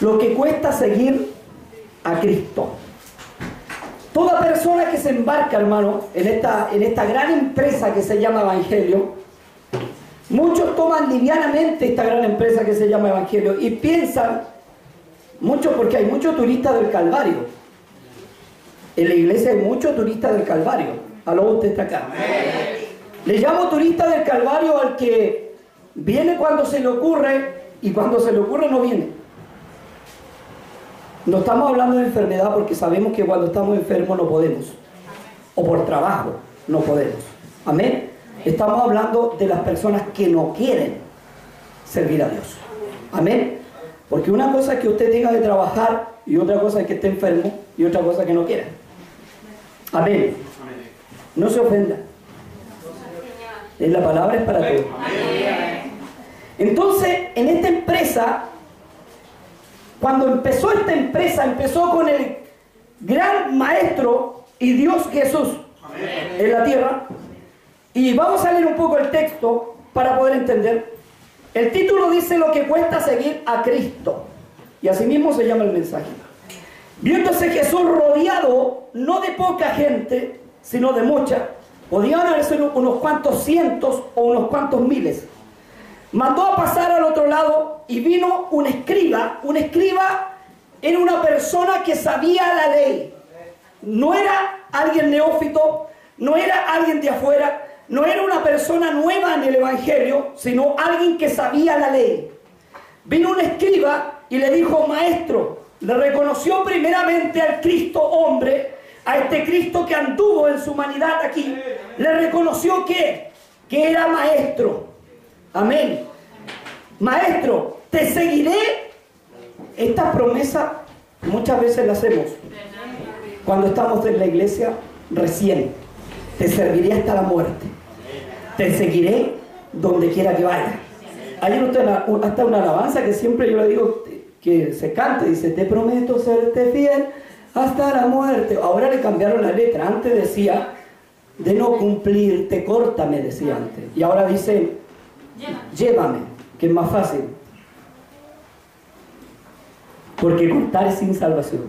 lo que cuesta seguir a Cristo. Toda persona que se embarca, hermano, en esta, en esta gran empresa que se llama Evangelio, muchos toman livianamente esta gran empresa que se llama Evangelio y piensan, mucho porque hay muchos turistas del Calvario. En la iglesia hay muchos turistas del Calvario. Aló, usted está acá. Le llamo turista del Calvario al que viene cuando se le ocurre y cuando se le ocurre no viene. No estamos hablando de enfermedad porque sabemos que cuando estamos enfermos no podemos. O por trabajo no podemos. Amén. Estamos hablando de las personas que no quieren servir a Dios. Amén. Porque una cosa es que usted tenga que trabajar y otra cosa es que esté enfermo y otra cosa es que no quiera. Amén. No se ofenda. La palabra es para todos. Entonces, en esta empresa, cuando empezó esta empresa, empezó con el gran maestro y Dios Jesús en la tierra. Y vamos a leer un poco el texto para poder entender. El título dice lo que cuesta seguir a Cristo. Y así mismo se llama el mensaje. Viéndose Jesús rodeado no de poca gente, sino de mucha, podían haber sido unos cuantos cientos o unos cuantos miles. Mandó a pasar al otro lado y vino un escriba. Un escriba era una persona que sabía la ley. No era alguien neófito, no era alguien de afuera, no era una persona nueva en el Evangelio, sino alguien que sabía la ley. Vino un escriba y le dijo, maestro, le reconoció primeramente al Cristo hombre, a este Cristo que anduvo en su humanidad aquí, le reconoció que, que era maestro. Amén. Maestro, te seguiré. Esta promesa muchas veces la hacemos cuando estamos en la iglesia recién. Te serviré hasta la muerte. Te seguiré donde quiera que vaya. Hay hasta una alabanza que siempre yo le digo que se cante. Dice, te prometo serte fiel hasta la muerte. Ahora le cambiaron la letra. Antes decía, de no cumplir, te corta, me decía antes. Y ahora dice, llévame, que es más fácil. Porque contar es sin salvación.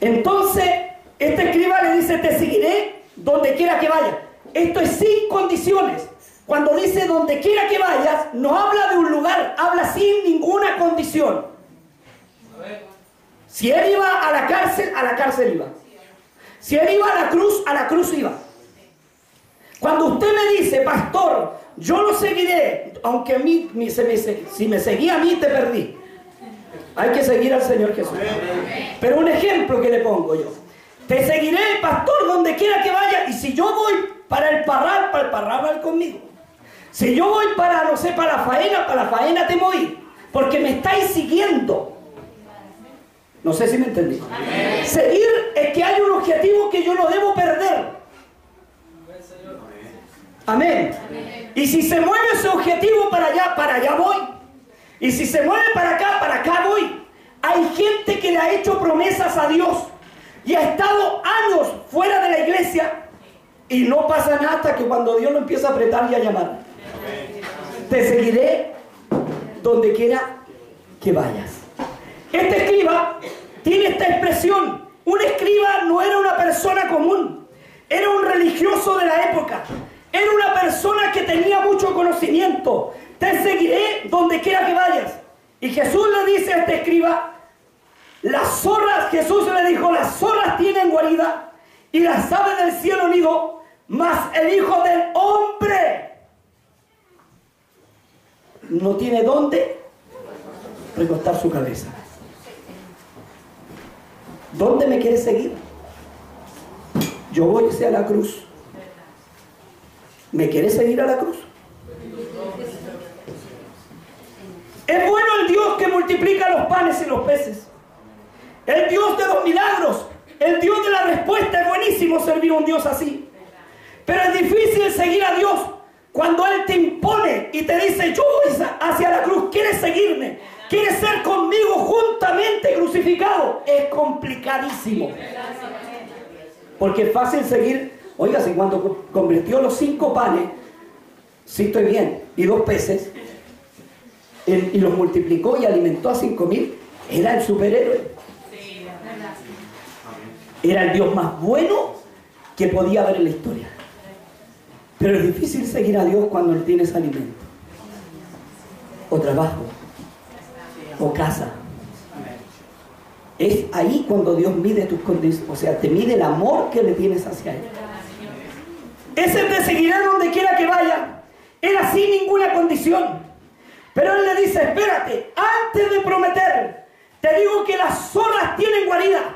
Entonces, este escriba le dice, te seguiré donde quiera que vaya. Esto es sin condiciones. Cuando dice donde quiera que vayas, no habla de un lugar, habla sin ninguna condición. Si él iba a la cárcel, a la cárcel iba. Si él iba a la cruz, a la cruz iba. Cuando usted me dice, pastor, yo lo seguiré, aunque a mí, si me seguía a mí, te perdí. Hay que seguir al Señor Jesús. Pero un ejemplo que le pongo yo. Te seguiré, pastor, donde quiera que vaya. Y si yo voy para el parral, para el parral, va conmigo. Si yo voy para, no sé, para la faena, para la faena te voy. Porque me estáis siguiendo. No sé si me entendí. Seguir es que hay un objetivo que yo no debo perder. Amén. Y si se mueve ese objetivo para allá, para allá voy. Y si se mueve para acá, para acá voy. Hay gente que le ha hecho promesas a Dios y ha estado años fuera de la iglesia y no pasa nada hasta que cuando Dios lo empieza a apretar y a llamar. Te seguiré donde quiera que vayas. Este escriba tiene esta expresión. Un escriba no era una persona común, era un religioso de la época, era una persona que tenía mucho conocimiento. Te seguiré donde quiera que vayas. Y Jesús le dice a este escriba, las zorras, Jesús le dijo, las zorras tienen guarida y las aves del cielo nido, mas el Hijo del Hombre no tiene dónde recostar su cabeza. ¿Dónde me quiere seguir? Yo voy hacia la cruz. ¿Me quiere seguir a la cruz? Es bueno el Dios que multiplica los panes y los peces. El Dios de los milagros. El Dios de la respuesta. Es buenísimo servir a un Dios así. Pero es difícil seguir a Dios cuando Él te impone y te dice, yo voy hacia la cruz, ¿quieres seguirme? ¿Quieres ser conmigo juntamente crucificado? Es complicadísimo. Porque es fácil seguir, oiga, cuando convirtió los cinco panes, si estoy bien, y dos peces, y los multiplicó y alimentó a cinco mil, era el superhéroe. Era el Dios más bueno que podía haber en la historia. Pero es difícil seguir a Dios cuando no tienes alimento, o trabajo, o casa. Es ahí cuando Dios mide tus condiciones, o sea, te mide el amor que le tienes hacia Él. Ese te seguirá donde quiera que vaya. Era sin ninguna condición. Pero Él le dice, espérate, antes de prometer, te digo que las zonas tienen guarida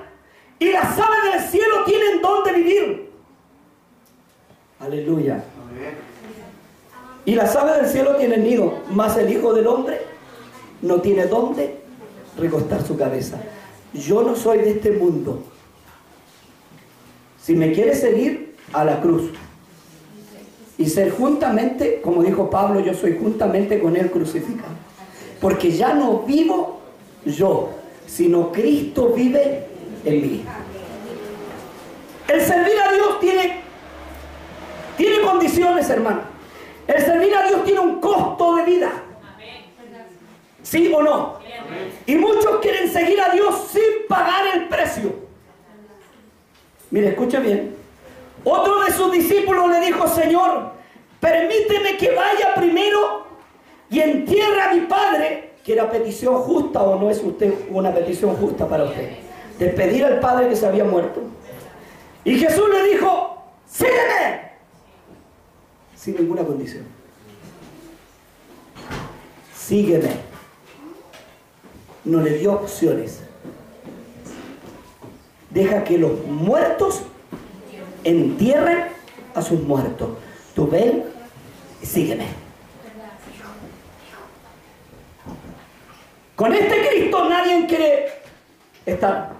y las aves del cielo tienen donde vivir. Aleluya. Y las aves del cielo tienen nido, mas el Hijo del Hombre no tiene dónde recostar su cabeza. Yo no soy de este mundo. Si me quieres seguir, a la cruz. Y ser juntamente, como dijo Pablo, yo soy juntamente con él crucificado. Porque ya no vivo yo, sino Cristo vive en mí. El servir a Dios tiene, tiene condiciones, hermano. El servir a Dios tiene un costo de vida. ¿Sí o no? Y muchos quieren seguir a Dios sin pagar el precio. Mire, escuche bien. Otro de sus discípulos le dijo, Señor, permíteme que vaya primero y entierre a mi padre, que era petición justa o no es usted una petición justa para usted, de pedir al padre que se había muerto. Y Jesús le dijo, sígueme, sin ninguna condición. Sígueme no le dio opciones. Deja que los muertos entierren a sus muertos. Tú ven y sígueme. Con este Cristo nadie quiere estar.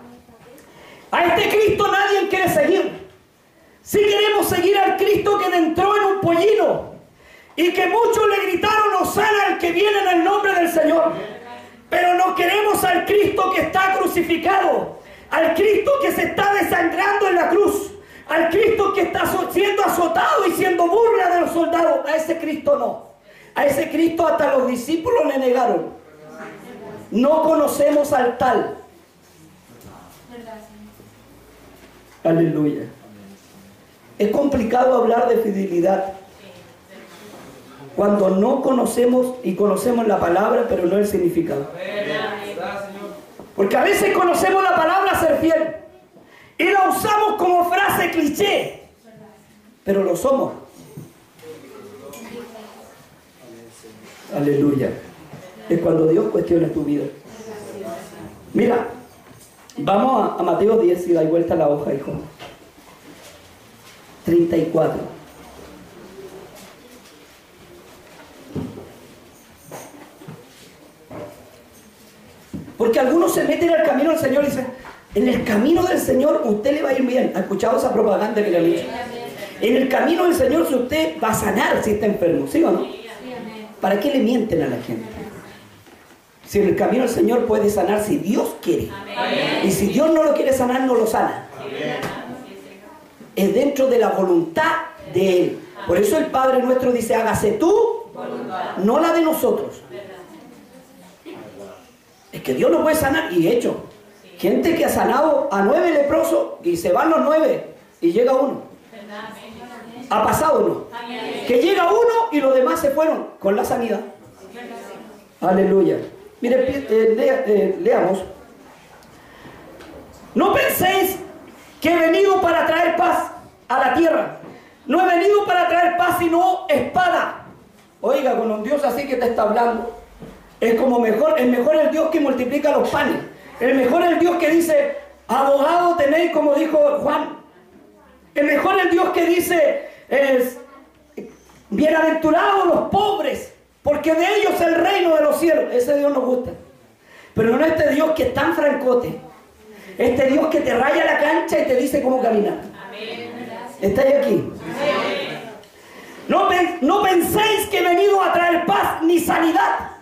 A este Cristo nadie quiere seguir. Si queremos seguir al Cristo que entró en un pollino y que muchos le gritaron, Osana al que viene en el nombre del Señor. Pero no queremos al Cristo que está crucificado, al Cristo que se está desangrando en la cruz, al Cristo que está siendo azotado y siendo burla de los soldados. A ese Cristo no. A ese Cristo hasta los discípulos le negaron. No conocemos al tal. Aleluya. Es complicado hablar de fidelidad cuando no conocemos y conocemos la palabra, pero no el significado. Porque a veces conocemos la palabra ser fiel y la usamos como frase cliché, pero lo somos. Aleluya. Es cuando Dios cuestiona tu vida. Mira, vamos a, Mateo 10 y da vuelta la hoja, hijo. 34. Porque algunos se meten al camino del Señor y dicen, en el camino del Señor usted le va a ir bien. ¿Ha escuchado esa propaganda que le han dicho? En el camino del Señor si usted va a sanar si está enfermo, ¿sí o no? ¿Para qué le mienten a la gente? Si en el camino del Señor puede sanar si Dios quiere. Y si Dios no lo quiere sanar, no lo sana. Es dentro de la voluntad de Él. Por eso el Padre nuestro dice, hágase tú, no la de nosotros. Es que Dios no puede sanar. Y hecho, gente que ha sanado a nueve leprosos y se van los nueve y llega uno. ¿Ha pasado uno? Que llega uno y los demás se fueron con la sanidad. Aleluya. Mire, eh, eh, leamos. No penséis que he venido para traer paz a la tierra. No he venido para traer paz, sino espada. Oiga, con un Dios así que te está hablando, es como mejor, el mejor el Dios que multiplica los panes. El mejor el Dios que dice, abogado tenéis, como dijo Juan. El mejor el Dios que dice, es, bienaventurados los pobres, porque de ellos el reino de los cielos. Ese Dios nos gusta. Pero no este Dios que es tan francote. Este Dios que te raya la cancha y te dice cómo caminar. ¿Estáis aquí? No, no penséis que he venido a traer paz ni sanidad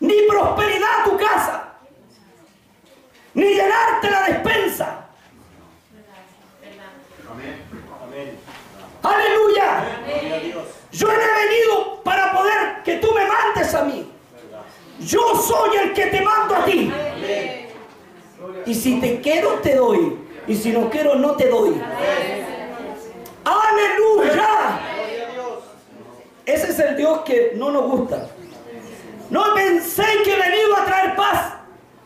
ni prosperidad a tu casa, ni llenarte la despensa. Aleluya. Yo no he venido para poder que tú me mandes a mí. Yo soy el que te mando a ti. Y si te quiero, te doy. Y si no quiero, no te doy. Aleluya. Ese es el Dios que no nos gusta. No pensé que he venido a traer paz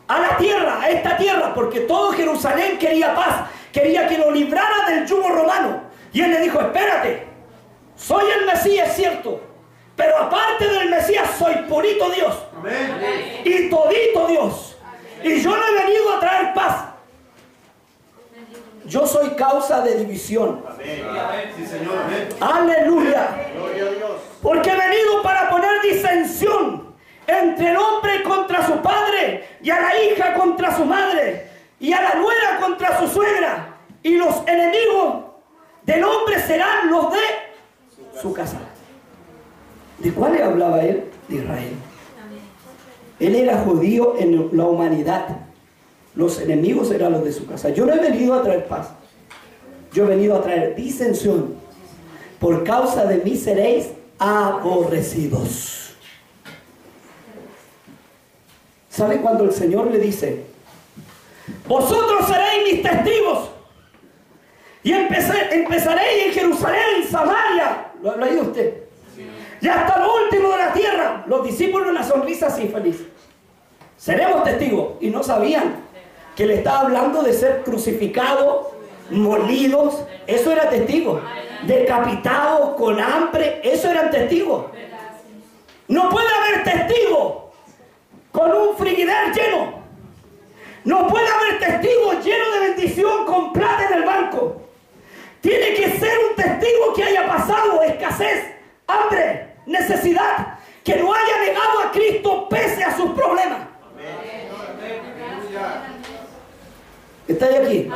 a la tierra, a esta tierra, porque todo Jerusalén quería paz, quería que lo librara del yugo romano. Y él le dijo, espérate, soy el Mesías, es cierto, pero aparte del Mesías soy purito Dios y todito Dios. Y yo no he venido a traer paz. Yo soy causa de división. Aleluya. Porque he venido para poner disensión entre el hombre contra su padre y a la hija contra su madre y a la nuera contra su suegra. Y los enemigos del hombre serán los de su casa. ¿De cuál hablaba él? De Israel. Él era judío en la humanidad. Los enemigos eran los de su casa. Yo no he venido a traer paz. Yo he venido a traer disensión. Por causa de mí seréis aborrecidos. ¿Sabe cuando el Señor le dice, vosotros seréis mis testigos? Y empezaréis en Jerusalén, en Samaria. ¿Lo ha usted? Y hasta lo último de la tierra. Los discípulos una sonrisa así feliz. Seremos testigos. Y no sabían que le estaba hablando de ser crucificados, molidos. Eso era testigo. Decapitados, con hambre. Eso eran testigos. No puede haber testigo con un frigider lleno. No puede haber testigo lleno de bendición con plata en el banco. Tiene que ser un testigo que haya pasado escasez, hambre, necesidad, que no haya negado a Cristo pese a sus problemas. ¿Estáis aquí?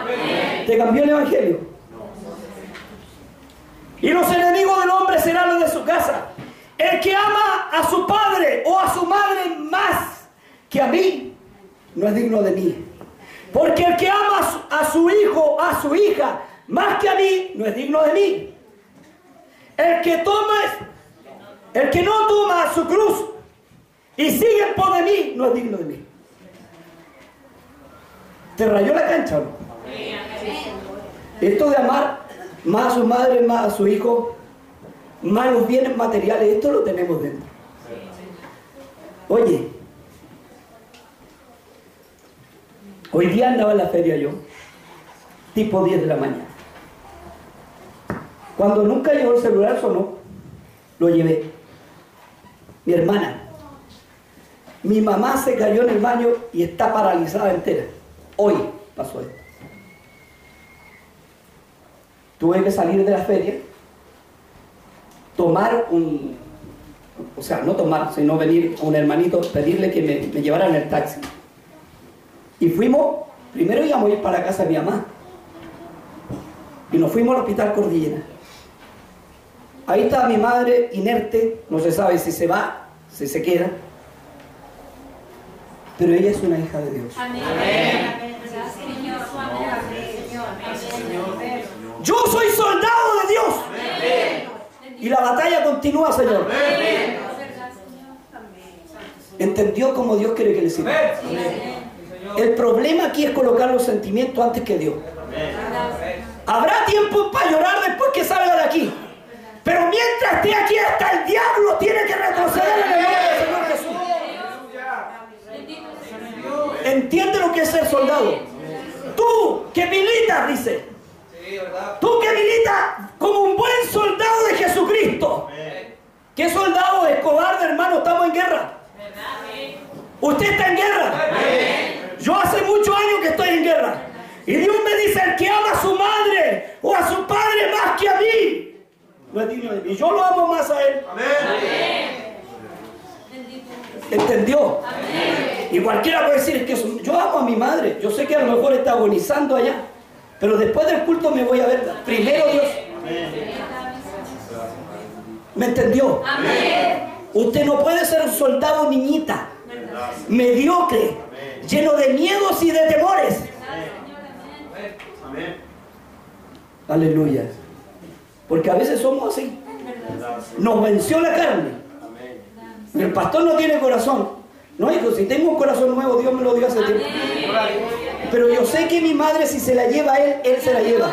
¿Te cambió el Evangelio? Y los enemigos del hombre serán los de su casa. El que ama a su padre o a su madre más que a mí, no es digno de mí. Porque el que ama a su hijo, a su hija, más que a mí, no es digno de mí. El que toma el que no toma su cruz y sigue pos de mí, no es digno de mí. ¿Te rayó la cancha? Esto de amar más a su madre, más a su hijo, más los bienes materiales, esto lo tenemos dentro. Oye, hoy día andaba en la feria yo, tipo 10 de la mañana. Cuando nunca llegó el celular sonó, lo llevé mi hermana. Mi mamá se cayó en el baño y está paralizada entera. Hoy pasó esto. Tuve que salir de la feria, tomar un, o sea, no tomar, sino venir con un hermanito, pedirle que me, me llevara en el taxi. Y fuimos, primero íbamos a ir para casa de mi mamá. Y nos fuimos al hospital Cordillera. Ahí está mi madre inerte, no se sabe si se va, si se queda. Pero ella es una hija de Dios. Yo soy soldado de Dios. Y la batalla continúa, Señor. ¿Entendió cómo Dios quiere que le sirva? El problema aquí es colocar los sentimientos antes que Dios. Habrá tiempo para llorar después que salga de aquí. Pero mientras esté aquí, hasta el diablo tiene que retroceder en el nombre del Señor Jesús. Entiende lo que es ser soldado. Tú que militas, dice. Tú que militas como un buen soldado de Jesucristo. ¿Qué soldado es cobarde, hermano? Estamos en guerra. Usted está en guerra. Yo hace muchos años que estoy en guerra. Y Dios me dice, el que ama a su madre o a su padre más que a mí, no es digno de mí. Yo lo amo más a Él. Amén. ¿Entendió? Y cualquiera puede decir, que yo amo a mi madre. Yo sé que a lo mejor está agonizando allá. Pero después del culto me voy a ver. Primero Dios. ¿Me entendió? Usted no puede ser un soldado niñita, mediocre, lleno de miedos y de temores. Aleluya. Porque a veces somos así. Nos venció la carne. El pastor no tiene corazón. No, hijo, si tengo un corazón nuevo, Dios me lo dio hace tiempo. Pero yo sé que mi madre, si se la lleva a él, él se la lleva.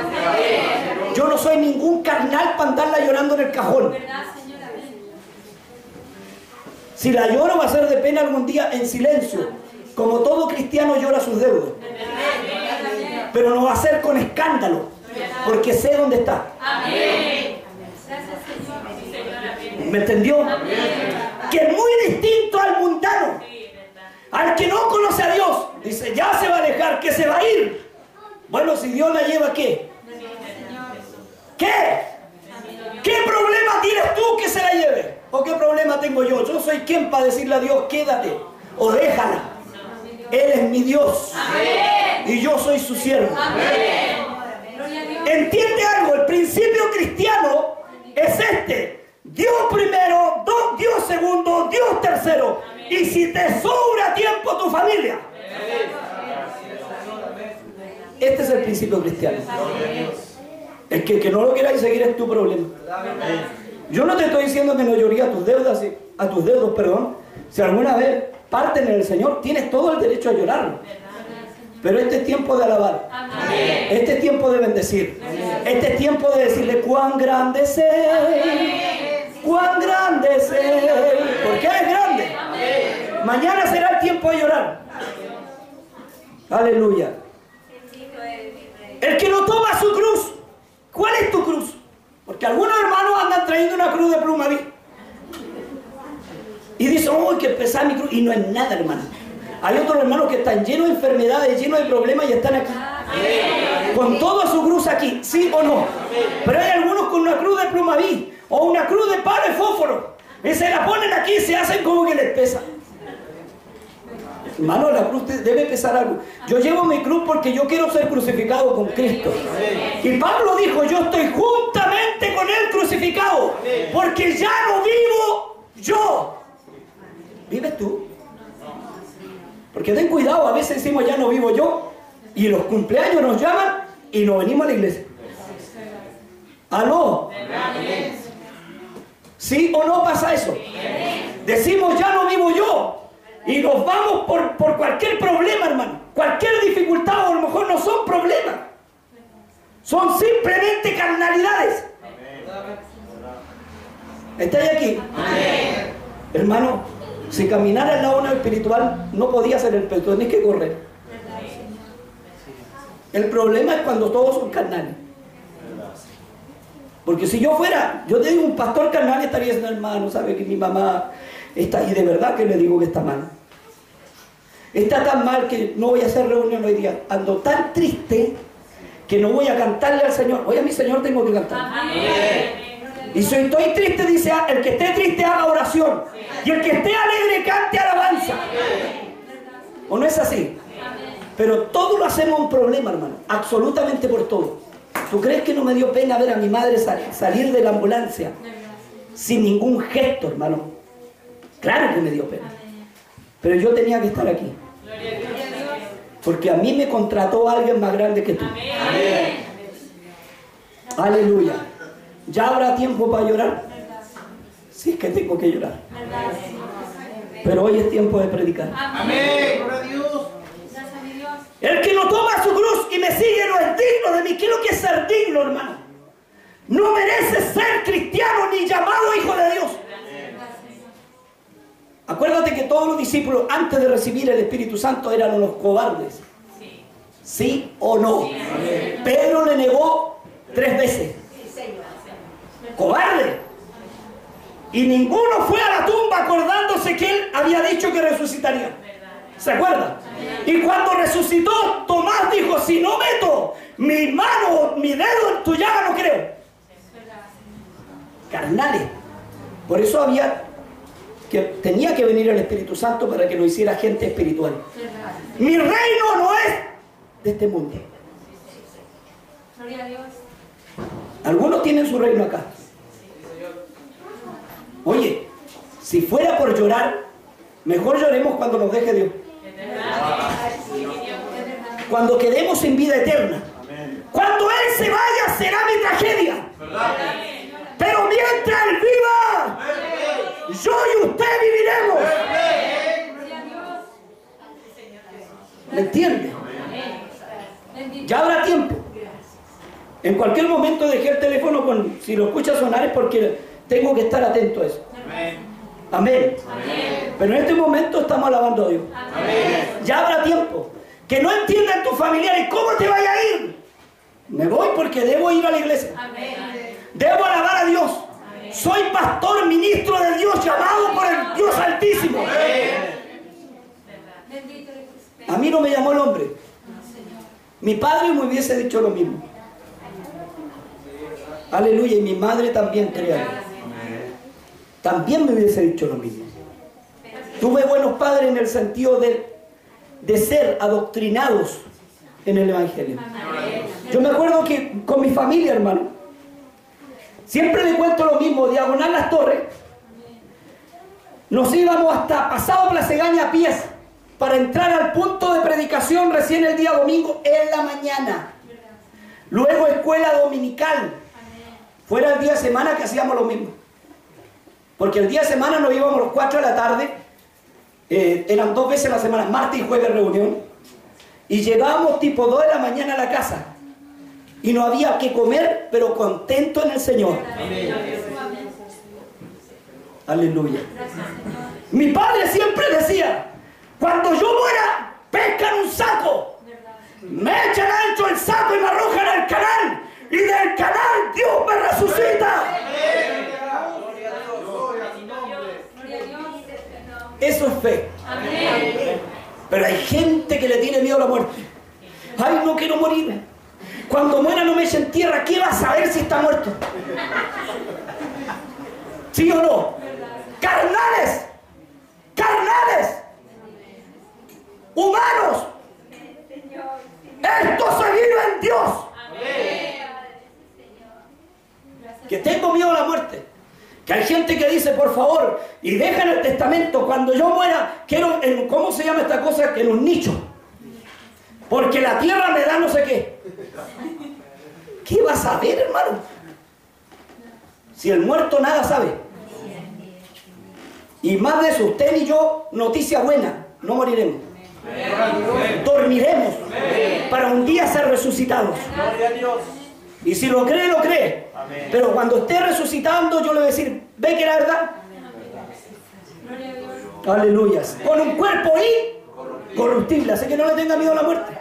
Yo no soy ningún carnal para andarla llorando en el cajón. Si la lloro va a ser de pena algún día en silencio, como todo cristiano llora sus deudas. Pero no va a ser con escándalo, porque sé dónde está. ¿Me entendió? Que es muy distinto al mundano, al que no conoce a Dios. Dice, ya se va a alejar, que se va a ir. Bueno, si Dios la lleva, ¿qué? ¿Qué? ¿Qué problema tienes tú que se la lleve? ¿O qué problema tengo yo? Yo soy quien para decirle a Dios, quédate o déjala. Él es mi Dios. Y yo soy su siervo. ¿Entiende algo? El principio cristiano es este. Dios primero, Dios segundo, Dios tercero. Y si te sobra tiempo tu familia. Este es el principio cristiano. El que, que no lo quieras seguir es tu problema. Yo no te estoy diciendo que no llorí a tus deudas, a tus deudos, perdón. Si alguna vez parten en el Señor, tienes todo el derecho a llorar. Pero este es tiempo de alabar. Este es tiempo de bendecir. Este es tiempo de decirle cuán grande es Cuán grande es Porque es grande. Mañana será el tiempo de llorar. Aleluya. El que no toma su cruz. ¿Cuál es tu cruz? Porque algunos hermanos andan trayendo una cruz de pluma Y dicen, oh, que pesar mi cruz. Y no es nada, hermano. Hay otros hermanos que están llenos de enfermedades, llenos de problemas y están aquí. Con toda su cruz aquí, ¿sí o no? Pero hay algunos con una cruz de plumaví o una cruz de palo de fósforo. Y se la ponen aquí y se hacen como que les pesa. Hermano, la cruz debe pesar algo. Yo llevo mi cruz porque yo quiero ser crucificado con Cristo. Y Pablo dijo, yo estoy juntamente con Él crucificado. Porque ya no vivo yo. ¿Vives tú? Porque ten cuidado, a veces decimos ya no vivo yo. Y los cumpleaños nos llaman y nos venimos a la iglesia. ¿Aló? ¿Sí o no pasa eso? Decimos ya no vivo yo. Y nos vamos por, por cualquier problema, hermano. Cualquier dificultad, o a lo mejor no son problemas. Son simplemente carnalidades. ¿Estáis aquí? Hermano, si caminara en la onda espiritual, no podía ser el peso, ni que correr. El problema es cuando todos son carnales. Porque si yo fuera, yo te digo, un pastor carnal estaría diciendo, hermano, sabe que mi mamá está ahí, de verdad que le digo que está mal. Está tan mal que no voy a hacer reunión hoy día. Ando tan triste que no voy a cantarle al Señor. Hoy a mi Señor tengo que cantar. Y si estoy triste, dice, el que esté triste haga oración. Y el que esté alegre cante alabanza. ¿O no es así? Pero todo lo hacemos un problema, hermano. Absolutamente por todo. ¿Tú crees que no me dio pena ver a mi madre salir de la ambulancia sin ningún gesto, hermano? Claro que me dio pena. Pero yo tenía que estar aquí. Porque a mí me contrató alguien más grande que tú. Aleluya. ¿Ya habrá tiempo para llorar? Si es que tengo que llorar. Pero hoy es tiempo de predicar. Amén. El que no toma su cruz y me sigue no es digno de mí. ¿Qué es lo que es ser digno, hermano? No merece ser cristiano ni llamado hijo de Dios. Acuérdate que todos los discípulos antes de recibir el Espíritu Santo eran unos cobardes. ¿Sí o no? Pedro le negó tres veces. Cobarde. Y ninguno fue a la tumba acordándose que él había dicho que resucitaría. ¿Se acuerda? Y cuando resucitó, Tomás dijo, si no meto mi mano, mi dedo en tu llaga, no creo. Carnales. Por eso había que tenía que venir el Espíritu Santo para que lo hiciera gente espiritual. Mi reino no es de este mundo. Algunos tienen su reino acá. Oye, si fuera por llorar, mejor lloremos cuando nos deje Dios. Cuando quedemos en vida eterna. Cuando Él se vaya será mi tragedia. Pero mientras Él viva, yo y usted viviremos. ¿Me entiende? Ya habrá tiempo. En cualquier momento dejé el teléfono con, si lo escucha sonar es porque tengo que estar atento a eso. Amén. Pero en este momento estamos alabando a Dios. Ya habrá tiempo. Que no entiendan tus familiares cómo te vaya a ir. Me voy porque debo ir a la iglesia. Debo alabar a Dios. Soy pastor, ministro de Dios, llamado por el Dios Altísimo. A mí no me llamó el hombre. Mi padre me hubiese dicho lo mismo. Aleluya. Y mi madre también crea. También me hubiese dicho lo mismo. Tuve buenos padres en el sentido de, de ser adoctrinados en el Evangelio. Yo me acuerdo que con mi familia, hermano, siempre le cuento lo mismo, diagonal las torres, nos íbamos hasta pasado Placegaña a pies para entrar al punto de predicación recién el día domingo en la mañana. Luego escuela dominical. Fuera el día de semana que hacíamos lo mismo. Porque el día de semana nos íbamos a los 4 de la tarde. Eh, eran dos veces la semana, martes y jueves reunión. Y llegábamos tipo 2 de la mañana a la casa. Y no había que comer, pero contento en el Señor. Aleluya. Mi padre siempre decía, cuando yo muera, pescan un saco. Me echan ancho el saco y me arrojan al canal. Y del canal Dios me resucita. Eso es fe. Pero hay gente que le tiene miedo a la muerte. Ay, no quiero morir. Cuando muera no me echen tierra. ¿Qué va a saber si está muerto? ¿Sí o no? Carnales. Carnales. Humanos. Esto se vive en Dios. Que tengo miedo a la muerte. Que hay gente que dice, por favor, y deja en el testamento, cuando yo muera, quiero, en, ¿cómo se llama esta cosa? En un nicho. Porque la tierra me da no sé qué. ¿Qué vas a ver, hermano? Si el muerto nada sabe. Y más de eso, usted y yo, noticia buena, no moriremos. Dormiremos para un día ser resucitados. Y si lo cree, lo cree. Pero cuando esté resucitando, yo le voy a decir, ve que la verdad. Aleluya. Con un cuerpo incorruptible. Así que no le tenga miedo a la muerte.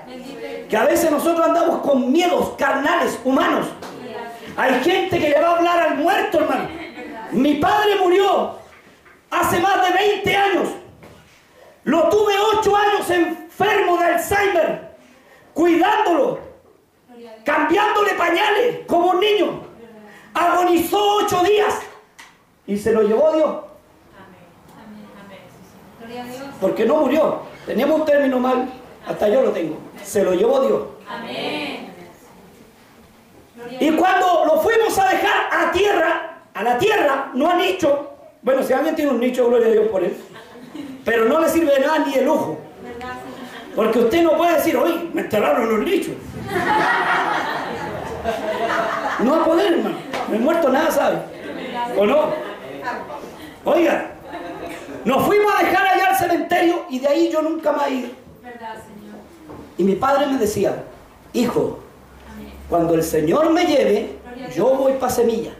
Que a veces nosotros andamos con miedos carnales, humanos. Hay gente que le va a hablar al muerto, hermano. Mi padre murió hace más de 20 años. Lo tuve 8 años enfermo de Alzheimer, cuidándolo cambiándole pañales como un niño. Agonizó ocho días y se lo llevó Dios. Porque no murió. Teníamos un término mal, hasta yo lo tengo. Se lo llevó Dios. Y cuando lo fuimos a dejar a tierra, a la tierra, no a nicho. Bueno, si alguien tiene un nicho, gloria a Dios por él. Pero no le sirve de nada ni de lujo. Porque usted no puede decir, oye, me enterraron los nichos. No va a poder, hermano. El muerto nada sabe. ¿O no? Oiga, nos fuimos a dejar allá al cementerio y de ahí yo nunca más he ido. Y mi padre me decía, hijo, cuando el Señor me lleve, yo voy para semilla.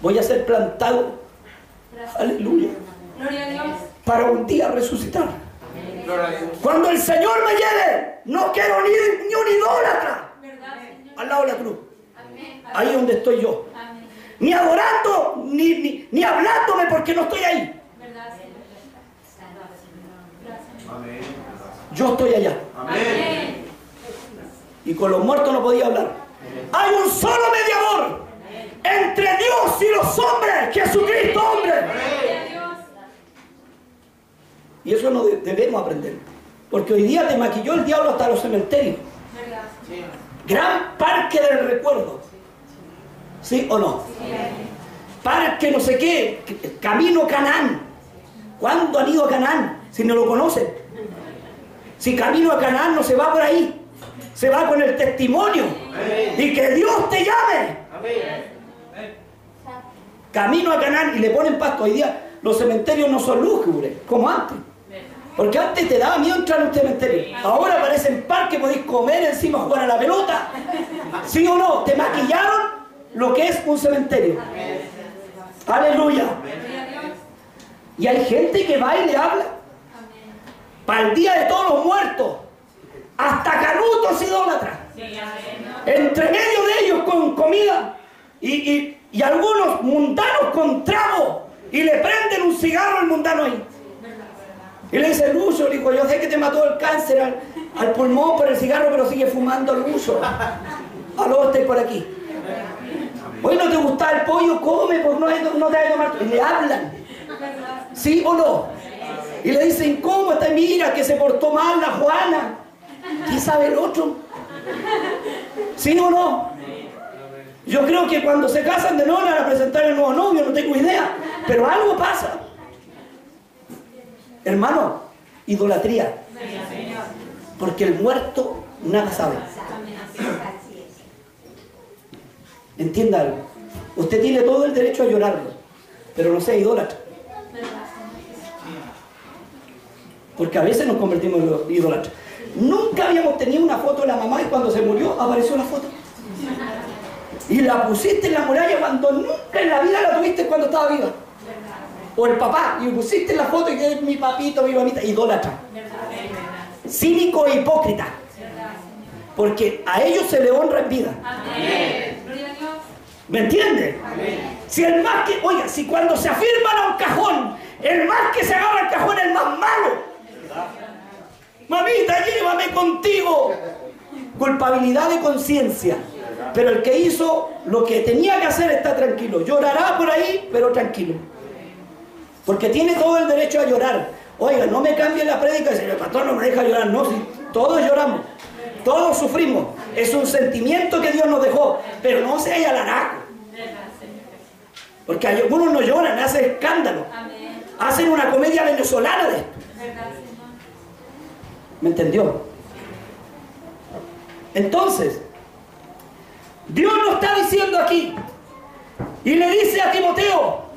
Voy a ser plantado. Aleluya. Para un día resucitar. Cuando el Señor me lleve, no quiero ni, ni un idólatra al lado de la cruz. Ahí donde estoy yo. Ni adorando, ni, ni, hablándome porque no estoy ahí. Yo estoy allá. Y con los muertos no podía hablar. Hay un solo mediador entre Dios y los hombres, Jesucristo hombre. Y eso no debemos aprender. Porque hoy día te maquilló el diablo hasta los cementerios. Gran parque del recuerdo. ¿Sí o no? Parque no sé qué, camino Canaán. ¿Cuándo han ido a Canaán? Si no lo conocen. Si camino a Canaán no se va por ahí. Se va con el testimonio. Y que Dios te llame. Camino a Canaán y le ponen pasto. Hoy día los cementerios no son lúgubres, como antes. Porque antes te daba miedo entrar en un cementerio. Ahora parecen parque, podéis comer encima, jugar a la pelota. ¿Sí o no? Te maquillaron lo que es un cementerio. Aleluya. Y hay gente que va y le habla. Para el día de todos los muertos. Hasta canutos idólatras. Entre medio de ellos con comida. Y, y algunos mundanos con trago. Y le prenden un cigarro al mundano ahí. Y le dice, Lucho, le dijo, yo sé que te mató el cáncer al, pulmón por el cigarro, pero sigue fumando Lucho. Aló, estoy por aquí. Hoy no te gusta el pollo, come, pues no, no te va a tomar. Y le hablan. ¿Sí o no? Y le dicen, ¿cómo está? Mira, que se portó mal la Juana. ¿Qué sabe el otro? ¿Sí o no? Yo creo que cuando se casan de van a presentar el nuevo novio, no tengo idea. Pero algo pasa. Hermano, idolatría. Porque el muerto nada sabe. Entienda algo. Usted tiene todo el derecho a llorarlo, pero no sea idólatra. Porque a veces nos convertimos en idólatras. Nunca habíamos tenido una foto de la mamá y cuando se murió apareció la foto. Y la pusiste en la muralla cuando nunca en la vida la tuviste cuando estaba viva o el papá, y pusiste la foto y que es mi papito, mi mamita, idólatra. Cínico e hipócrita. Porque a ellos se le honra en vida. ¿Me entiende? Si el más que, oiga, si cuando se afirman a un cajón, el más que se agarra el cajón es el más malo. Mamita, llévame contigo. Culpabilidad de conciencia. Pero el que hizo lo que tenía que hacer está tranquilo. Llorará por ahí, pero tranquilo. Porque tiene todo el derecho a llorar. Oiga, no me cambie la prédica si el pastor no me deja llorar. No, todos lloramos, todos sufrimos. Es un sentimiento que Dios nos dejó, pero no se haya alaraco. Porque algunos no lloran, hacen escándalo. Hacen una comedia venezolana de esto. ¿Me entendió? Entonces, Dios nos está diciendo aquí y le dice a Timoteo,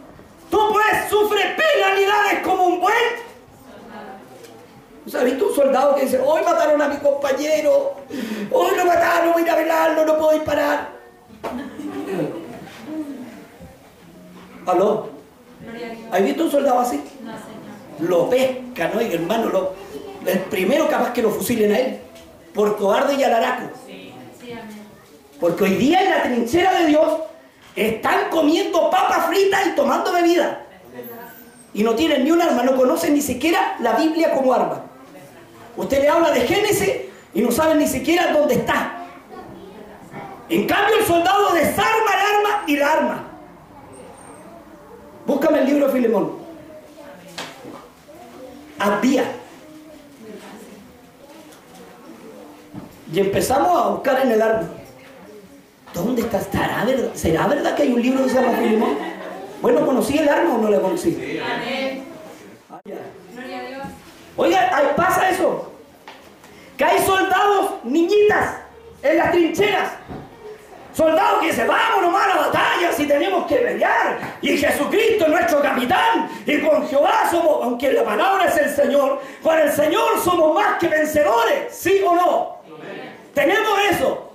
Tú pues sufres penalidades como un buen. ¿Has visto un soldado que dice, hoy mataron a mi compañero, hoy lo mataron, voy a velarlo, no puedo disparar? ¿Aló? ¿Has visto un soldado así? Lo pesca, ¿no? Y hermano, lo, el primero capaz que lo fusilen a él, por cobarde y alaraco. Porque hoy día en la trinchera de Dios están comiendo papas fritas y tomando bebida. Y no tienen ni un arma, no conocen ni siquiera la Biblia como arma. Usted le habla de Génesis y no saben ni siquiera dónde está. En cambio el soldado desarma el arma y la arma. Búscame el libro de Filemón. Había. Y empezamos a buscar en el arma. ¿Dónde está? ¿Estará verdad? ¿Será verdad que hay un libro que se llama Filemón? Bueno, ¿conocí el arma o no la conocí? Amén. Oiga, ahí pasa eso. Que hay soldados, niñitas, en las trincheras. Soldados que dicen, vamos nomás a la batalla si tenemos que pelear. Y Jesucristo es nuestro capitán. Y con Jehová somos, aunque la palabra es el Señor, con el Señor somos más que vencedores. ¿Sí o no? Tenemos eso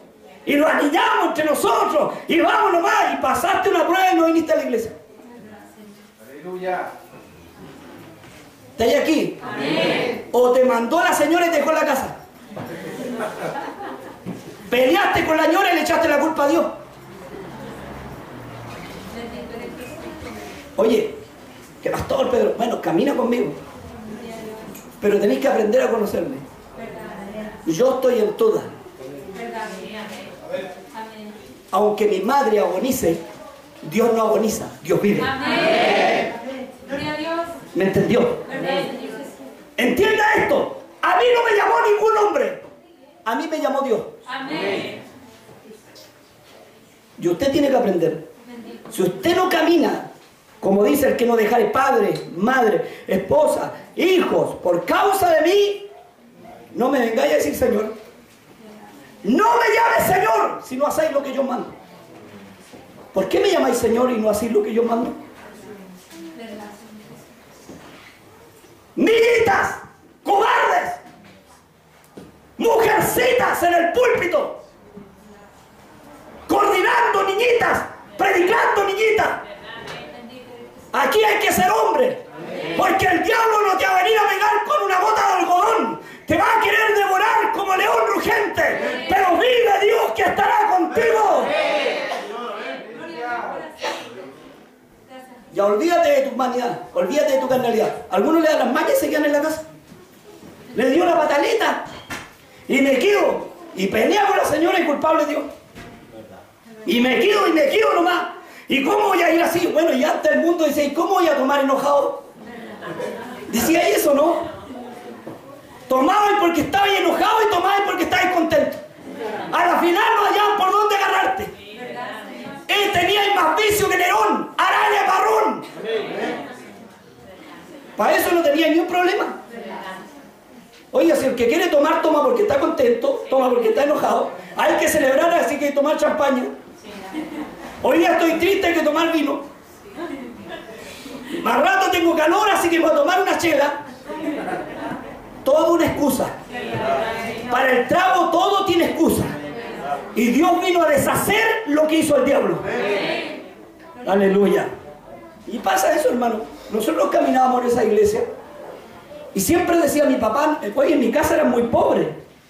y lo anillamos entre nosotros y vamos nomás y pasaste una prueba y no viniste a la iglesia. Aleluya. ¿Estás aquí? O te mandó la señora y te dejó en la casa. Peleaste con la señora y le echaste la culpa a Dios. Oye, que pastor Pedro, bueno, camina conmigo. Pero tenéis que aprender a conocerme. Yo estoy en todas. Aunque mi madre agonice, Dios no agoniza, Dios vive. Amén. Gloria a Dios. ¿Me entendió? Entienda esto. A mí no me llamó ningún hombre. A mí me llamó Dios. Amén. Y usted tiene que aprender. Si usted no camina, como dice el que no dejare padre, madre, esposa, hijos, por causa de mí, no me vengáis a decir, Señor, no me llames Señor si no hacéis lo que yo mando. ¿Por qué me llamáis Señor y no hacéis lo que yo mando? niñitas, cobardes, mujercitas en el púlpito, coordinando niñitas, predicando niñitas. Aquí hay que ser hombre, porque el diablo no te va a venir a pegar con una bota de algodón, te va a querer devorar como león rugente, pero vive Dios que estará contigo. Ya olvídate de tu humanidad, olvídate de tu carnalidad. Algunos le dan las mañas y se quedan en la casa. Le dio la pataleta y me quedo y pelea con la señora y culpable Dios. Y me quedo y me quedo nomás. ¿Y cómo voy a ir así? Bueno, y hasta el mundo dice, ¿y cómo voy a tomar enojado? Decía eso, ¿no? Tomabas porque estabas enojado y tomabas porque estabas contento. A la final no hallaban por dónde agarrarte. Él tenía más vicio que Nerón, araña parrón. Para eso no tenía ni un problema. Oiga, si el que quiere tomar, toma porque está contento, toma porque está enojado. Hay que celebrar, así que hay que tomar champaña. Hoy día estoy triste, hay que tomar vino. Más rato tengo calor, así que voy a tomar una chela. Toda una excusa. Para el trago todo tiene excusa. Y Dios vino a deshacer lo que hizo el diablo. Aleluya. Y pasa eso, hermano. Nosotros caminábamos en esa iglesia. Y siempre decía mi papá, oye, en mi casa eran muy pobres.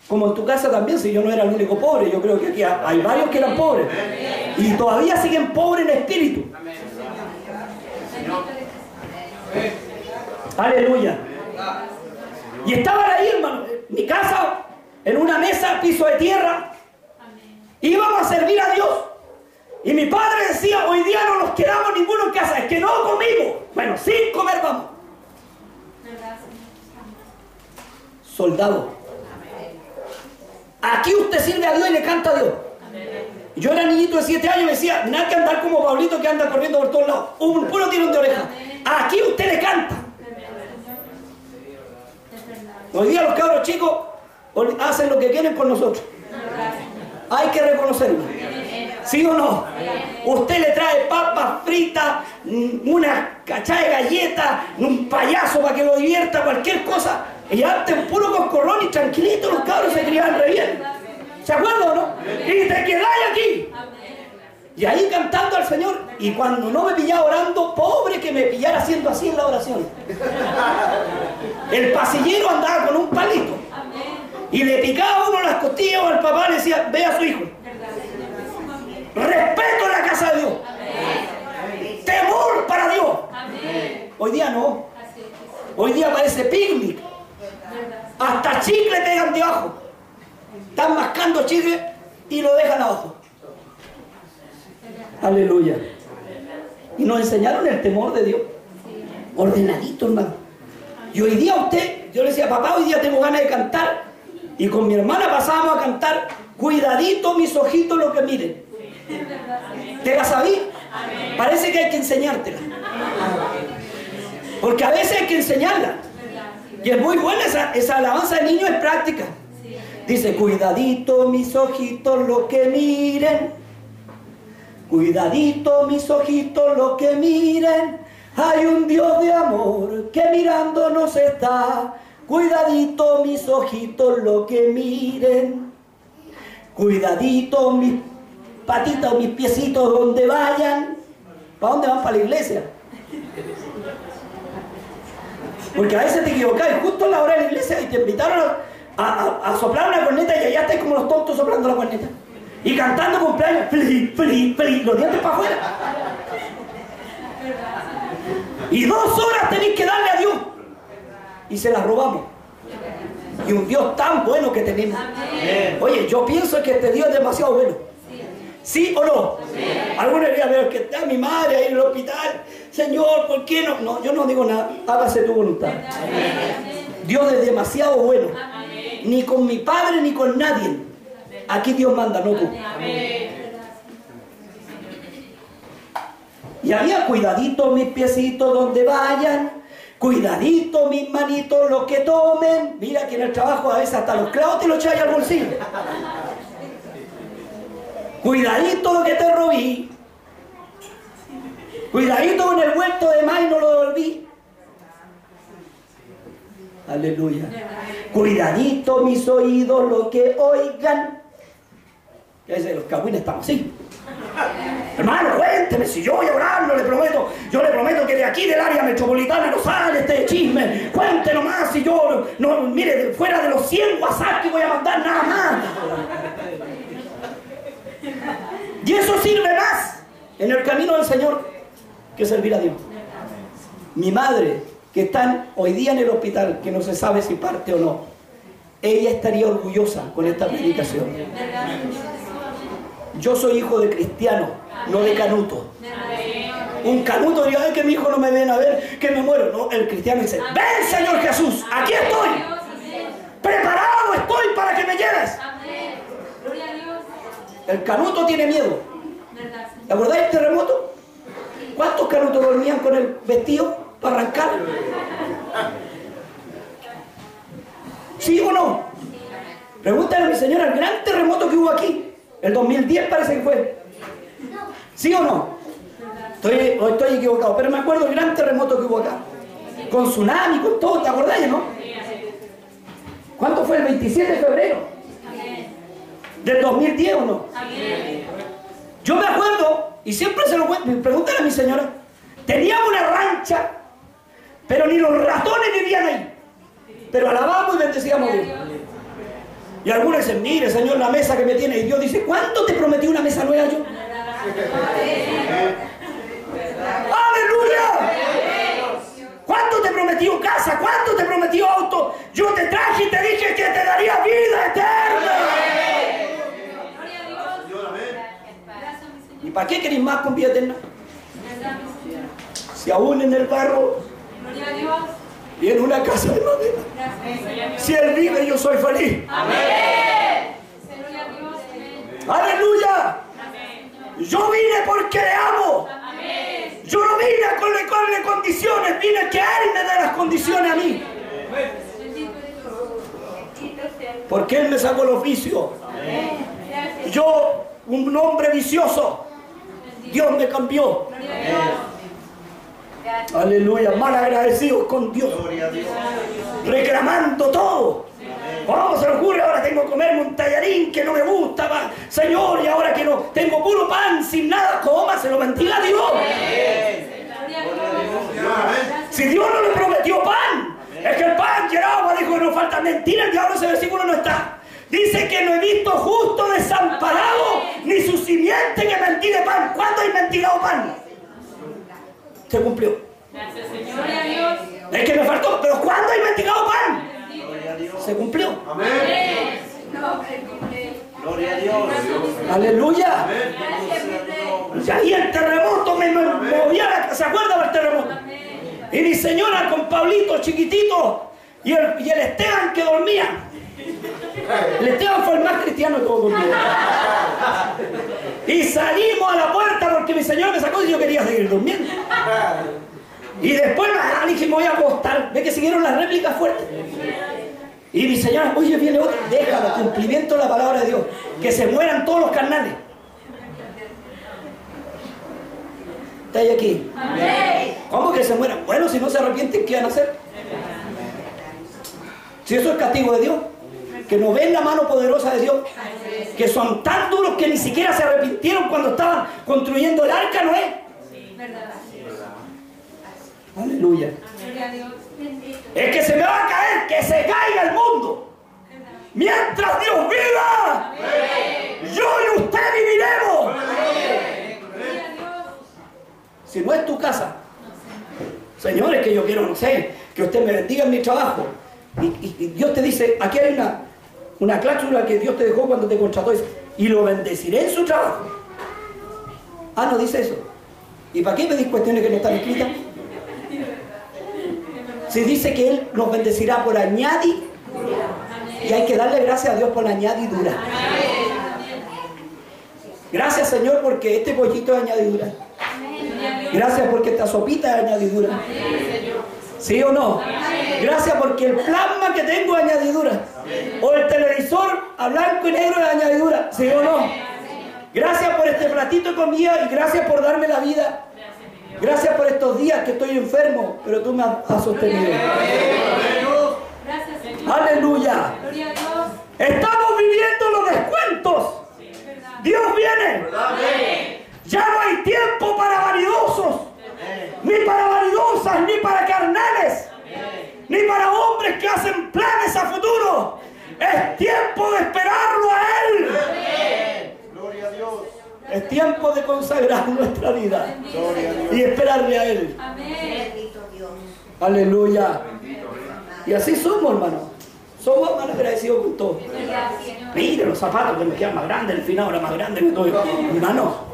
Como en tu casa también, si yo no era el único pobre, yo creo que aquí hay varios que eran pobres. Y todavía siguen pobres en espíritu. Aleluya. Y estaban ahí, hermano, mi casa, en una mesa, piso de tierra. Íbamos a servir a Dios. Y mi padre decía, hoy día no nos quedamos ninguno en casa, es que no comimos. Bueno, sin comer vamos. Soldado. Aquí usted sirve a Dios y le canta a Dios. Yo era niñito de 7 años y me decía, nada que andar como Pablito que anda corriendo por todos lados. Un puro tirón de oreja. Aquí usted le canta. Hoy día los cabros chicos hacen lo que quieren con nosotros. Hay que reconocerlo. ¿Sí o no? Usted le trae papas fritas, una cachada de galletas, un payaso para que lo divierta, cualquier cosa. Y antes puro coscorrón y tranquilito los cabros se criaban re bien. ¿Se acuerdan o no? Y te quedáis aquí. Y ahí cantando al Señor. Y cuando no me pillaba orando, pobre que me pillara haciendo así en la oración. El pasillero andaba con un palito. Y le picaba uno las costillas al papá le decía, ve a su hijo. Respeto la casa de Dios. Temor para Dios. Hoy día no. Hoy día parece picnic. Hasta chicle pegan debajo. Están mascando chicle y lo dejan abajo. Aleluya. Y nos enseñaron el temor de Dios. Ordenadito, hermano. Y hoy día usted, yo le decía, papá, hoy día tengo ganas de cantar. Y con mi hermana pasábamos a cantar, cuidadito mis ojitos lo que miren. ¿Te la sabí? Parece que hay que enseñártela. Porque a veces hay que enseñarla. Y es muy buena esa, esa alabanza de niño, es práctica. Dice, cuidadito mis ojitos lo que miren. Cuidadito mis ojitos lo que miren. Hay un Dios de amor que mirándonos está. Cuidadito mis ojitos lo que miren. Cuidadito mis patitas o mis piecitos donde vayan. ¿Para dónde van? Para la iglesia. Porque a veces te equivocas y justo a la hora de la iglesia y te invitaron a, soplar una corneta y allá estás como los tontos soplando la corneta. Y cantando cumpleaños, feliz, feliz, feliz, los dientes para afuera. Y dos horas tenéis que darle a Dios. Y se las robamos. Y un Dios tan bueno que tenemos. Oye, yo pienso que este Dios es demasiado bueno. ¿Sí o no? Algunos dirían, pero que está mi madre ahí en el hospital. Señor, ¿por qué no? No, yo no digo nada. Hágase tu voluntad. Dios es demasiado bueno. Ni con mi padre ni con nadie. Aquí Dios manda, no tú. Y había cuidadito mis piecitos donde vayan. Cuidadito mis manitos lo que tomen. Mira que en el trabajo a veces hasta los clavos te lo echáis al bolsillo. Cuidadito lo que te robí. Cuidadito con el huerto de maíz no lo devolví. Aleluya. Cuidadito mis oídos lo que oigan. Los cagüines estamos así. Hermano, cuénteme, si yo voy a orar, no le prometo, yo le prometo que de aquí del área metropolitana no sale este chisme. Cuéntenos más si yo, no, mire, fuera de los 100 WhatsApp que voy a mandar nada más. Y eso sirve más en el camino del Señor que servir a Dios. Mi madre, que está hoy día en el hospital, que no se sabe si parte o no, ella estaría orgullosa con esta predicación. Yo soy hijo de cristiano, no de canuto. Un canuto diría, ay, que mi hijo no me viene a ver, que me muero. No, el cristiano dice, ven Señor Jesús, aquí estoy. Preparado estoy para que me lleves. El canuto tiene miedo. ¿Te acordáis del terremoto? ¿Cuántos canutos dormían con el vestido para arrancar? ¿Sí o no? Pregúntale a mi señora el gran terremoto que hubo aquí. El 2010 parece que fue. ¿Sí o no? Estoy, estoy equivocado, pero me acuerdo del gran terremoto que hubo acá. Con tsunami, con todo, ¿te acordás, no? ¿Cuánto fue el 27 de febrero? ¿Del 2010 o no? Yo me acuerdo, y siempre se lo preguntan a mi señora, teníamos una rancha, pero ni los ratones vivían ahí. Pero alabamos y bendecíamos a Dios. Y algunos dicen, mire Señor, la mesa que me tiene. Y Dios dice, ¿cuánto te prometí una mesa nueva yo? ¡Aleluya! ¿Cuánto te prometió casa? ¿Cuánto te prometió auto? Yo te traje y te dije que te daría vida eterna. ¿Y para qué queréis más con vida eterna? Si aún en el barro y en una casa de madera. Si Él vive, yo soy feliz. Amén. Aleluya. Yo vine porque le amo. Yo no vine a colocarle condiciones, vine que Él me dé las condiciones a mí. Porque Él me sacó el oficio. Yo, un hombre vicioso, Dios me cambió. Aleluya, mal agradecidos con Dios. Reclamando todo. ¿Cómo se le ocurre? Ahora tengo que comerme un tallarín que no me gusta, Señor, y ahora que no tengo puro pan sin nada, coma, se lo bendiga Dios. Si Dios no le prometió pan, es que el pan llegaba, dijo que no falta mentira, el diablo ese versículo no está. Dice que no he visto justo desamparado, ni su simiente que mendigue pan. ¿Cuándo hay mendigado pan? Se cumplió. Es que me faltó, pero ¿cuándo hay mendigado pan? Se cumplió. Amén. Gloria a Dios. Aleluya. Y ahí el terremoto me, movía, ¿se acuerda del terremoto? Y mi señora con Pablito chiquitito y el, y el Esteban que dormía. El Esteban fue el más cristiano de todos los Y salimos a la puerta porque mi señor me sacó y yo quería seguir durmiendo. Y después me dije, me voy a acostar. Ve que siguieron las réplicas fuertes. Y mi señora, oye, viene otro. Déjalo, cumplimiento de la palabra de Dios. Que se mueran todos los carnales. ¿Está ahí aquí? ¿Cómo que se mueran? Bueno, si no se arrepienten, ¿qué van a hacer? Si eso es castigo de Dios que no ven la mano poderosa de Dios, que son tan duros que ni siquiera se arrepintieron cuando estaban construyendo el arca, ¿no es? Aleluya. Es que se me va a caer, que se caiga el mundo. Mientras Dios viva, yo y usted viviremos. Si no es tu casa, señores, que yo quiero, no sé, que usted me bendiga en mi trabajo. y Dios te dice, aquí hay una, una cláusula que Dios te dejó cuando te contrató y lo bendeciré en su trabajo. Ah, no dice eso. ¿Y para qué pedís cuestiones que no están escritas? Si dice que Él nos bendecirá por añadidura. Y hay que darle gracias a Dios por añadidura. Gracias Señor porque este pollito es añadidura. Gracias porque esta sopita es añadidura. ¿Sí o no? Gracias porque el plasma que tengo es añadidura. O el televisor a blanco y negro es añadidura. ¿Sí o no? Gracias por este platito de comida y gracias por darme la vida. Gracias por estos días que estoy enfermo, pero tú me has sostenido. Aleluya. Estamos viviendo los descuentos. Dios viene. Ya no hay tiempo para vanidosos, ni para vanidosas, ni para carnales, ni para hombres que hacen planes a futuro. Es tiempo de esperarlo a Él. Gloria a Dios. Es tiempo de consagrar nuestra vida y esperarle a Él. Aleluya. Y así somos, hermano. Somos más agradecidos con todo. Mire los zapatos que me quedan más grandes, el final era más grande que todo. Hermano,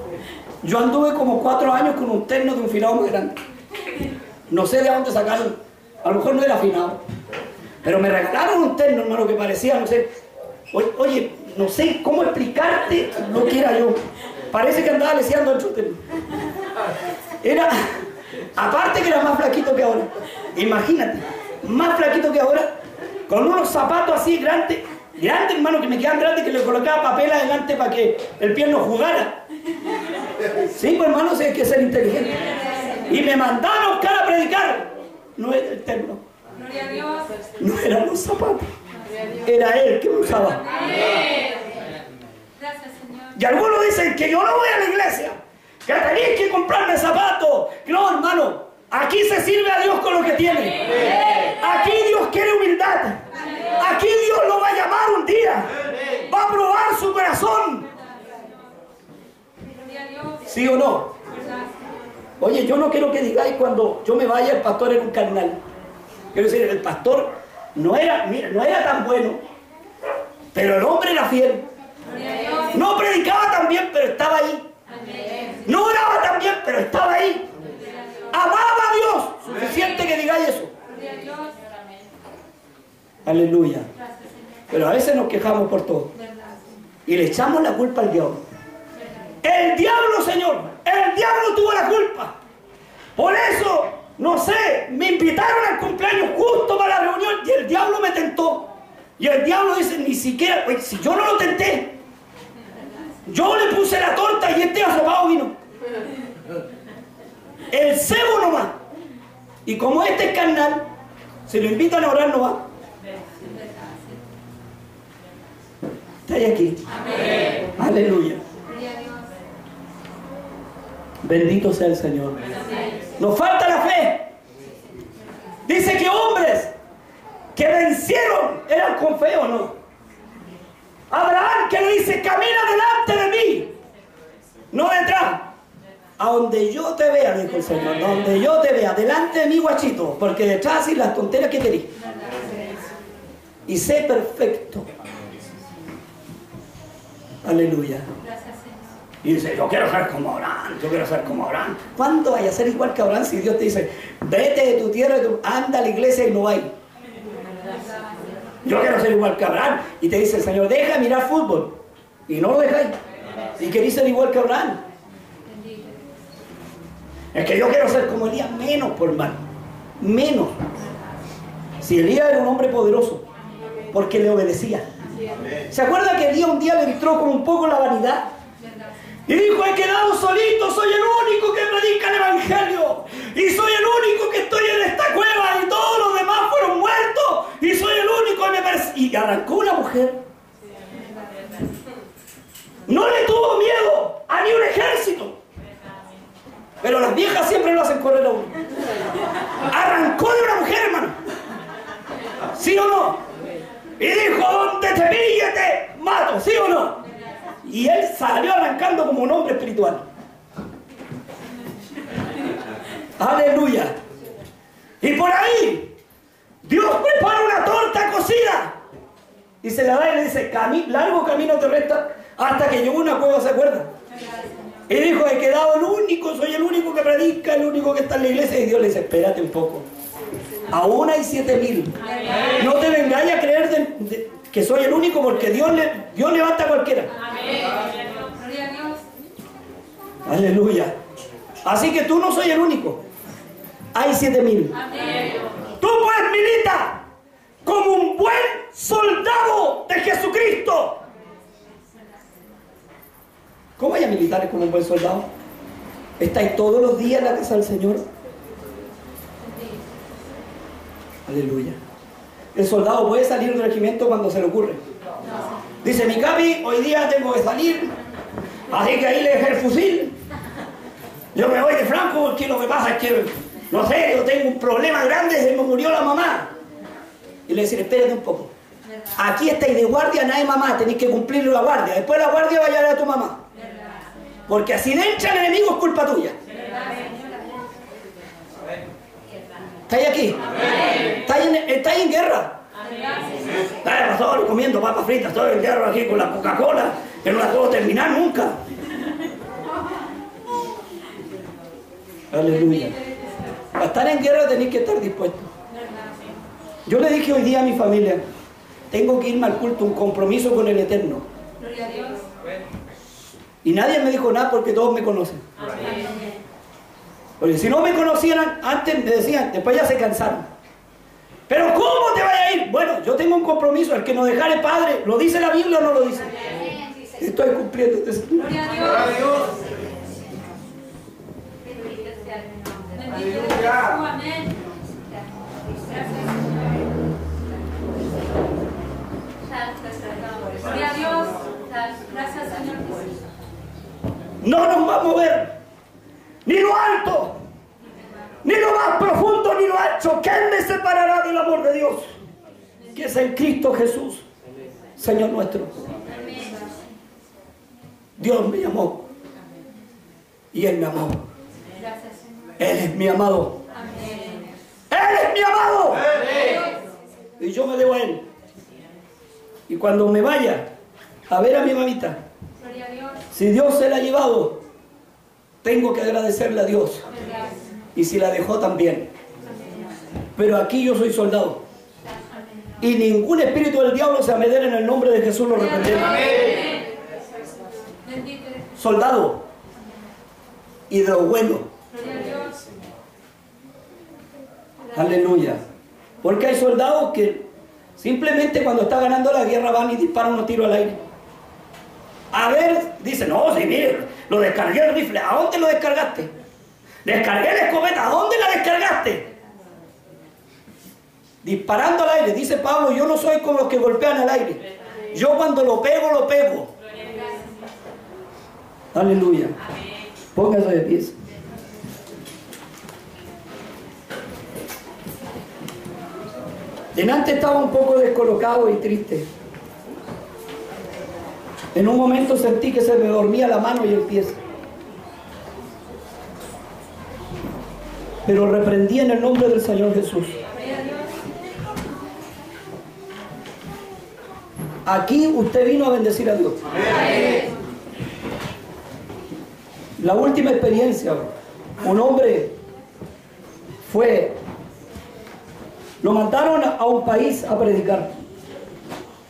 yo anduve como cuatro años con un terno de un finado más grande. No sé de dónde sacaron. A lo mejor no era afinado. Pero me regalaron un terno, hermano, que parecía, no sé. Oye, no sé cómo explicarte lo que era yo. Parece que andaba leseando el terno. Era, aparte que era más flaquito que ahora. Imagínate, más flaquito que ahora con unos zapatos así grandes, grandes hermano, que me quedan grandes, que le colocaba papel adelante para que el pie no jugara. Sí, pues hermano, sí, hay que ser inteligente. Y me mandaron cara a predicar. No era el terno. No eran los zapatos. Era él que usaba. Y algunos dicen que yo no voy a la iglesia, que tenéis que comprarme zapatos. No, hermano, aquí se sirve a Dios con lo que tiene. Aquí Dios quiere humildad. Aquí Dios lo va a llamar un día. Va a probar su corazón. ¿Sí o no? Oye, yo no quiero que digáis cuando yo me vaya el pastor en un carnal. Quiero decir, el pastor no era, no era tan bueno, pero el hombre era fiel. No predicaba tan bien, pero estaba ahí. No oraba tan bien, pero estaba ahí. Amaba a Dios. Suficiente que digáis eso. Aleluya. Pero a veces nos quejamos por todo. Y le echamos la culpa al diablo. El diablo, Señor, el diablo tuvo la culpa. Por eso, no sé, me invitaron al cumpleaños justo para la reunión y el diablo me tentó. Y el diablo dice, ni siquiera, pues, si yo no lo tenté, yo le puse la torta y este asomado vino. El cebo nomás. Y como este es carnal, se lo invitan a orar no va. ¿Estáis aquí? Aleluya. Bendito sea el Señor. Nos falta la fe. Dice que hombres que vencieron eran con fe o no. Abraham que le dice, camina delante de mí, no detrás. A donde yo te vea, dijo el Señor, donde yo te vea, delante de mí, guachito, porque detrás y las tonteras que querís. Y sé perfecto Aleluya. Y dice, yo quiero ser como Abraham, yo quiero ser como Abraham. ¿Cuándo vaya a ser igual que Abraham si Dios te dice, vete de tu tierra, anda a la iglesia y no hay? Yo quiero ser igual que Abraham. Y te dice el Señor, deja mirar fútbol. Y no lo dejáis. Y queréis ser igual que Abraham. Es que yo quiero ser como Elías, menos por mal. Menos. Si Elías era un hombre poderoso, porque le obedecía. ¿Se acuerda que Elías un día le entró con un poco la vanidad? Y dijo, he quedado solito, soy el único que predica el Evangelio. Y soy el único que estoy en esta cueva y todos los demás fueron muertos. Y soy el único que me Y arrancó una mujer. No le tuvo miedo a ni un ejército. Pero las viejas siempre lo hacen correr a uno. Arrancó de una mujer, hermano. ¿Sí o no? Y dijo, donde te pille te mato, ¿sí o no? Y él salió arrancando como un hombre espiritual. Aleluya. Y por ahí, Dios prepara una torta cocida. Y se la da y le dice, largo camino te resta hasta que llegó una cueva, ¿se acuerda? Y dijo, he quedado el único, soy el único que predica, el único que está en la iglesia. Y Dios le dice, espérate un poco. Aún hay siete mil. No te vengáis a creer que soy el único porque Dios, le, Dios levanta a cualquiera. Aleluya. Así que tú no soy el único. Hay siete mil. Tú puedes militar como un buen soldado de Jesucristo. ¿Cómo hay a militar como un buen soldado? ¿Estáis todos los días en la casa del Señor? Aleluya. El soldado puede salir del regimiento cuando se le ocurre. Dice, mi capi, hoy día tengo que salir, así que ahí le dejé el fusil. Yo me voy de Franco porque lo que pasa es que, no sé, yo tengo un problema grande, se me murió la mamá. Y le dice, espérate un poco. Aquí estáis de guardia, nadie mamá, tenéis que cumplir la guardia. Después la guardia va a llevar a tu mamá. Porque así de entra el enemigo es culpa tuya. ¿Estáis aquí? ¿Estáis en, estáis en guerra? Dale, pastor, comiendo papas fritas, estoy en guerra aquí con la Coca-Cola, que no la puedo terminar nunca. Aleluya. Para estar en guerra tenéis que estar dispuestos. Yo le dije hoy día a mi familia, tengo que irme al culto, un compromiso con el Eterno. Gloria a Dios. Y nadie me dijo nada porque todos me conocen. Porque si no me conocieran, antes me decían, después ya se cansaron. Pero ¿cómo te vaya a ir? Bueno, yo tengo un compromiso, el que nos dejare padre, ¿lo dice la Biblia o no lo dice? Estoy cumpliendo este Señor. Gloria a Dios. Bendito eres tú, amén. Gracias, Señor. Gloria a Dios. Gracias, Señor Jesús. No nos va a mover ni lo alto, ni lo más profundo, ni lo ancho. ¿Quién me separará del amor de Dios? Que es en Cristo Jesús, Señor nuestro. Dios me llamó y Él me amó. Él es mi amado. Él es mi amado. Y yo me debo a Él. Y cuando me vaya a ver a mi mamita, si Dios se la ha llevado, tengo que agradecerle a Dios. Y si la dejó también. Pero aquí yo soy soldado. Y ningún espíritu del diablo se amedera en el nombre de Jesús lo reprendemos. Soldado. Y de lo bueno. Aleluya. Porque hay soldados que simplemente cuando está ganando la guerra van y disparan unos tiros al aire. A ver, dice, no, sí, mire, lo descargué el rifle. ¿A dónde lo descargaste? Descargué la escopeta. ¿A dónde la descargaste? Disparando al aire. Dice Pablo, yo no soy como los que golpean al aire. Yo cuando lo pego, lo pego. Aleluya. Póngase de pies. Delante estaba un poco descolocado y triste. En un momento sentí que se me dormía la mano y el pie. Pero reprendí en el nombre del Señor Jesús. Aquí usted vino a bendecir a Dios. La última experiencia, un hombre fue, lo mandaron a un país a predicar.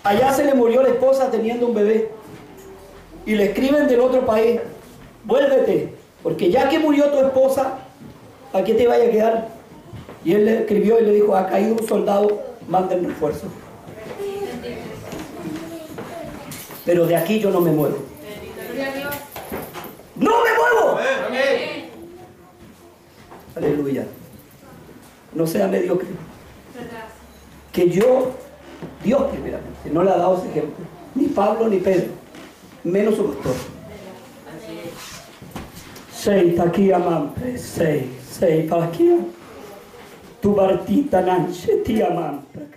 Allá se le murió la esposa teniendo un bebé. Y le escriben del otro país, vuélvete, porque ya que murió tu esposa, ¿a qué te vaya a quedar? Y él le escribió y le dijo, ha caído un soldado, manden refuerzo. Pero de aquí yo no me muevo. ¡No me muevo! Aleluya. No sea mediocre. Que yo, Dios primeramente, no le ha dado ese ejemplo. Ni Pablo ni Pedro. Menos su pastor. Sei aquí amante, sei, sei para aquí. Tu partita nanche ti amante.